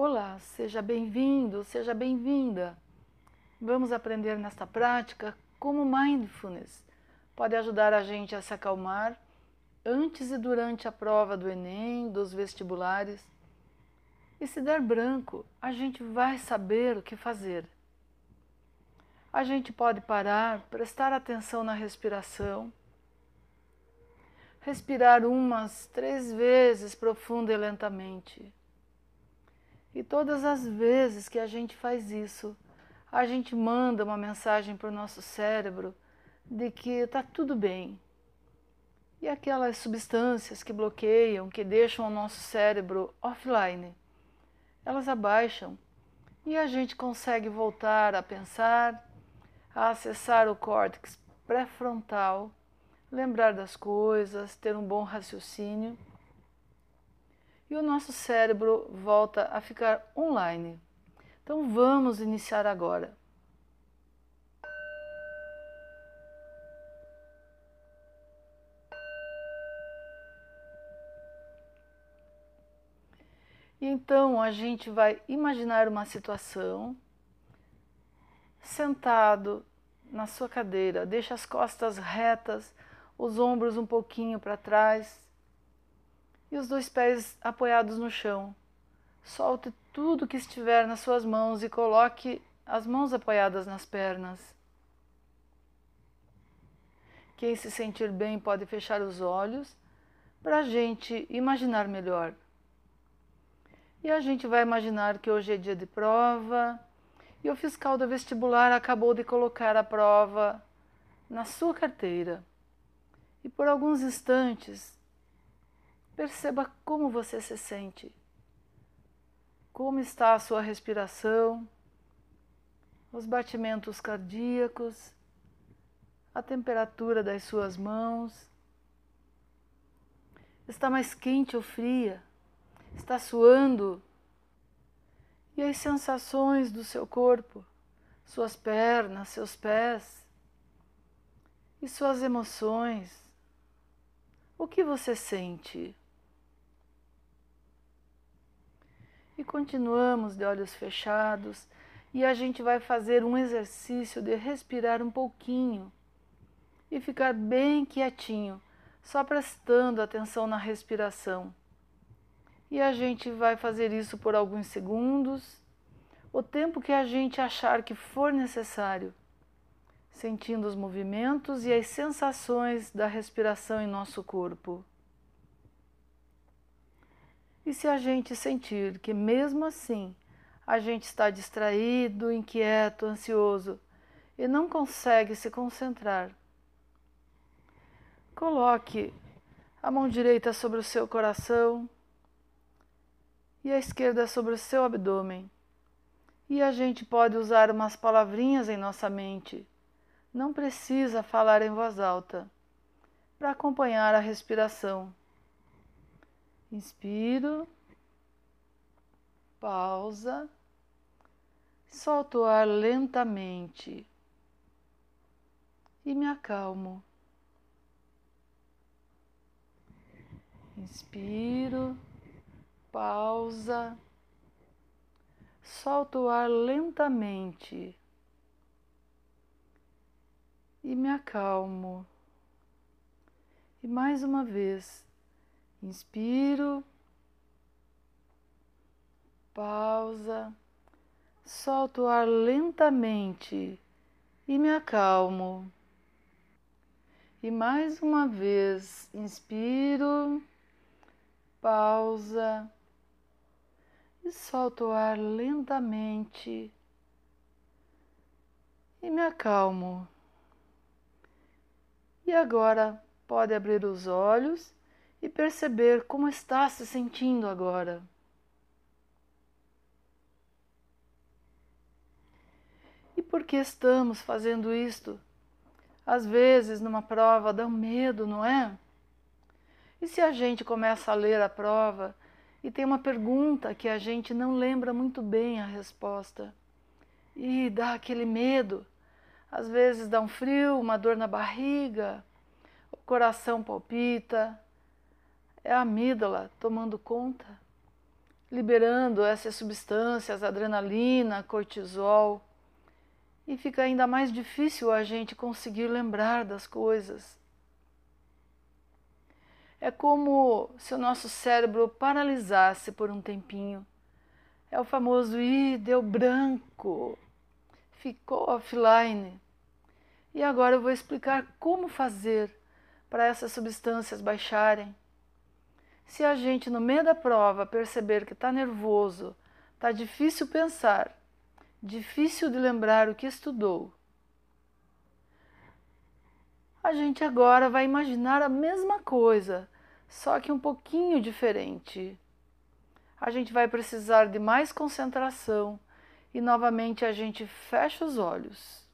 Olá, seja bem-vindo, seja bem-vinda. Vamos aprender nesta prática como mindfulness pode ajudar a gente a se acalmar antes e durante a prova do Enem, dos vestibulares. E se der branco, a gente vai saber o que fazer. A gente pode parar, prestar atenção na respiração, respirar umas três vezes profunda e lentamente. E todas as vezes que a gente faz isso, a gente manda uma mensagem para o nosso cérebro de que está tudo bem. E aquelas substâncias que bloqueiam, que deixam o nosso cérebro offline, elas abaixam e a gente consegue voltar a pensar, a acessar o córtex pré-frontal, lembrar das coisas, ter um bom raciocínio. E o nosso cérebro volta a ficar online. Então vamos iniciar agora. E então a gente vai imaginar uma situação sentado na sua cadeira, deixa as costas retas, os ombros um pouquinho para trás e os dois pés apoiados no chão. Solte tudo que estiver nas suas mãos e coloque as mãos apoiadas nas pernas. Quem se sentir bem pode fechar os olhos para a gente imaginar melhor. E a gente vai imaginar que hoje é dia de prova e o fiscal do vestibular acabou de colocar a prova na sua carteira. E por alguns instantes, perceba como você se sente. Como está a sua respiração, os batimentos cardíacos, a temperatura das suas mãos. Está mais quente ou fria? está suando e as sensações do seu corpo, suas pernas, seus pés e suas emoções. O que você sente? E continuamos de olhos fechados e a gente vai fazer um exercício de respirar um pouquinho e ficar bem quietinho, só prestando atenção na respiração. E a gente vai fazer isso por alguns segundos, o tempo que a gente achar que for necessário, sentindo os movimentos e as sensações da respiração em nosso corpo. E se a gente sentir que mesmo assim a gente está distraído, inquieto, ansioso e não consegue se concentrar, coloque a mão direita sobre o seu coração e a esquerda sobre o seu abdômen. E a gente pode usar umas palavrinhas em nossa mente. Não precisa falar em voz alta para acompanhar a respiração. Inspiro, pausa, solto o ar lentamente. E me acalmo. Inspiro. Pausa, solto o ar lentamente. E me acalmo. E mais uma vez, inspiro, pausa, solto o ar lentamente e me acalmo. E mais uma vez, inspiro, pausa e solto o ar lentamente e me acalmo. E agora pode abrir os olhos e perceber como está se sentindo agora. E por que estamos fazendo isto? Às vezes, numa prova, dá um medo, não é? E se a gente começa a ler a prova e tem uma pergunta que a gente não lembra muito bem a resposta. E dá aquele medo. Às vezes dá um frio, uma dor na barriga, o coração palpita, é a amígdala tomando conta. liberando essas substâncias, adrenalina, cortisol, e fica ainda mais difícil a gente conseguir lembrar das coisas. É como se o nosso cérebro paralisasse por um tempinho. É o famoso ih, deu branco, ficou offline. E agora eu vou explicar como fazer para essas substâncias baixarem. Se a gente, no meio da prova, perceber que está nervoso, está difícil pensar, difícil de lembrar o que estudou, a gente agora vai imaginar a mesma coisa, só que um pouquinho diferente. A gente vai precisar de mais concentração e novamente a gente fecha os olhos.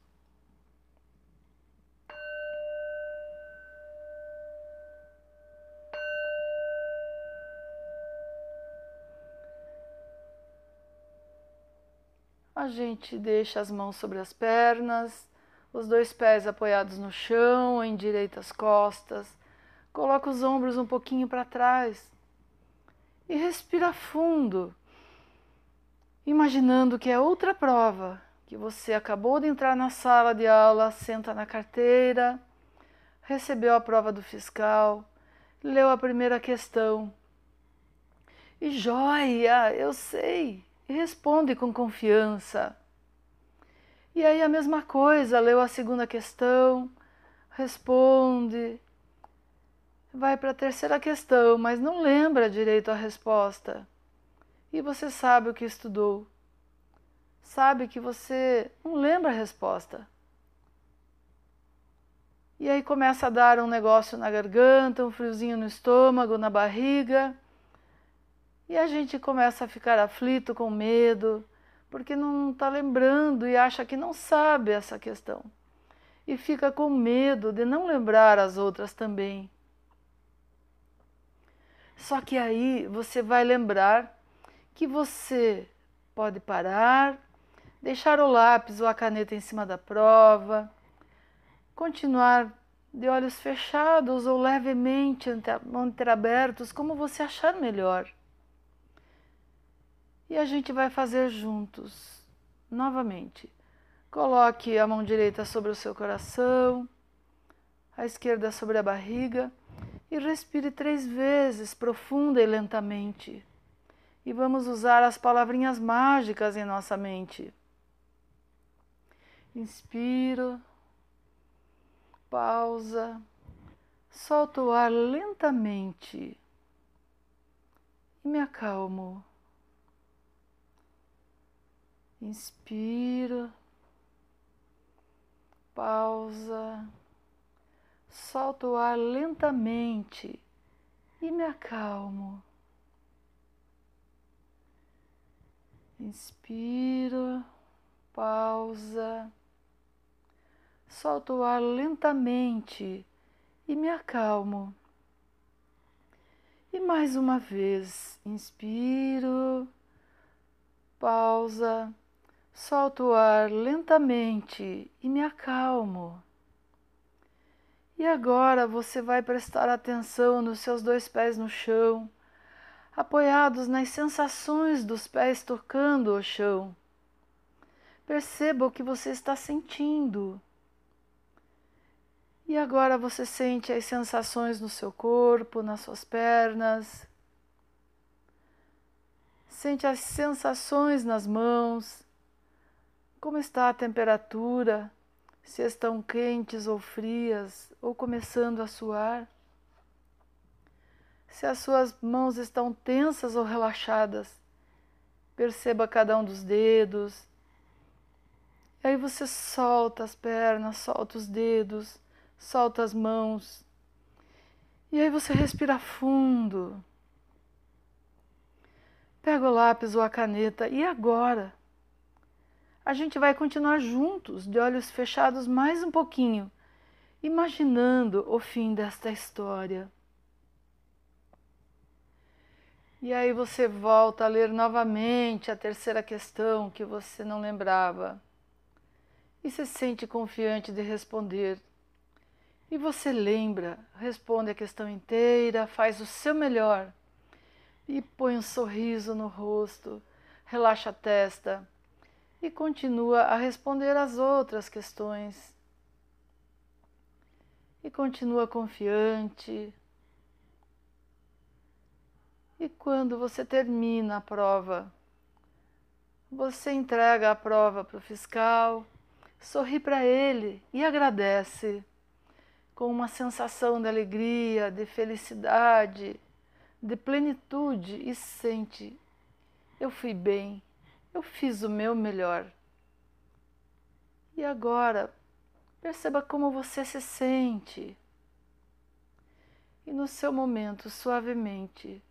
A gente deixa as mãos sobre as pernas, os dois pés apoiados no chão, endireita as costas, coloca os ombros um pouquinho para trás e respira fundo, imaginando que é outra prova, que você acabou de entrar na sala de aula, senta na carteira, recebeu a prova do fiscal, leu a primeira questão. E joia, eu sei, e responde com confiança. E aí a mesma coisa, leu a segunda questão, responde, vai para a terceira questão, mas não lembra direito a resposta. E você sabe o que estudou. Sabe que você não lembra a resposta. E aí começa a dar um negócio na garganta, um friozinho no estômago, na barriga. E a gente começa a ficar aflito, com medo, porque não está lembrando e acha que não sabe essa questão. E fica com medo de não lembrar as outras também. Só que aí você vai lembrar que você pode parar, deixar o lápis ou a caneta em cima da prova, continuar de olhos fechados ou levemente entreabertos, como você achar melhor. E a gente vai fazer juntos, novamente. Coloque a mão direita sobre o seu coração, a esquerda sobre a barriga e respire três vezes, profunda e lentamente. E vamos usar as palavrinhas mágicas em nossa mente. Inspiro, pausa, solto o ar lentamente e me acalmo. Inspiro, pausa, solto o ar lentamente e me acalmo. Inspiro, pausa, solto o ar lentamente e me acalmo. E mais uma vez, inspiro, pausa Solto o ar lentamente e me acalmo. E agora você vai prestar atenção nos seus dois pés no chão, apoiados nas sensações dos pés tocando o chão. Perceba o que você está sentindo. E agora você sente as sensações no seu corpo, nas suas pernas. Sente as sensações nas mãos, como está a temperatura? Se estão quentes ou frias, ou começando a suar? Se as suas mãos estão tensas ou relaxadas? Perceba cada um dos dedos. E aí você solta as pernas, solta os dedos, solta as mãos. E aí você respira fundo. Pega o lápis ou a caneta e agora? A gente vai continuar juntos, de olhos fechados mais um pouquinho, imaginando o fim desta história. E aí você volta a ler novamente a terceira questão que você não lembrava. E se sente confiante de responder. E você lembra, responde a questão inteira, faz o seu melhor. e põe um sorriso no rosto, relaxa a testa e continua a responder às outras questões. E continua confiante. E quando você termina a prova, você entrega a prova para o fiscal, sorri para ele e agradece com uma sensação de alegria, de felicidade, de plenitude e sente: eu fui bem, eu fiz o meu melhor. E agora, perceba como você se sente. E no seu momento, suavemente,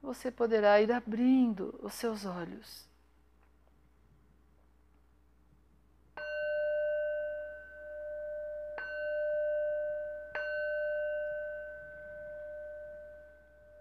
você poderá ir abrindo os seus olhos.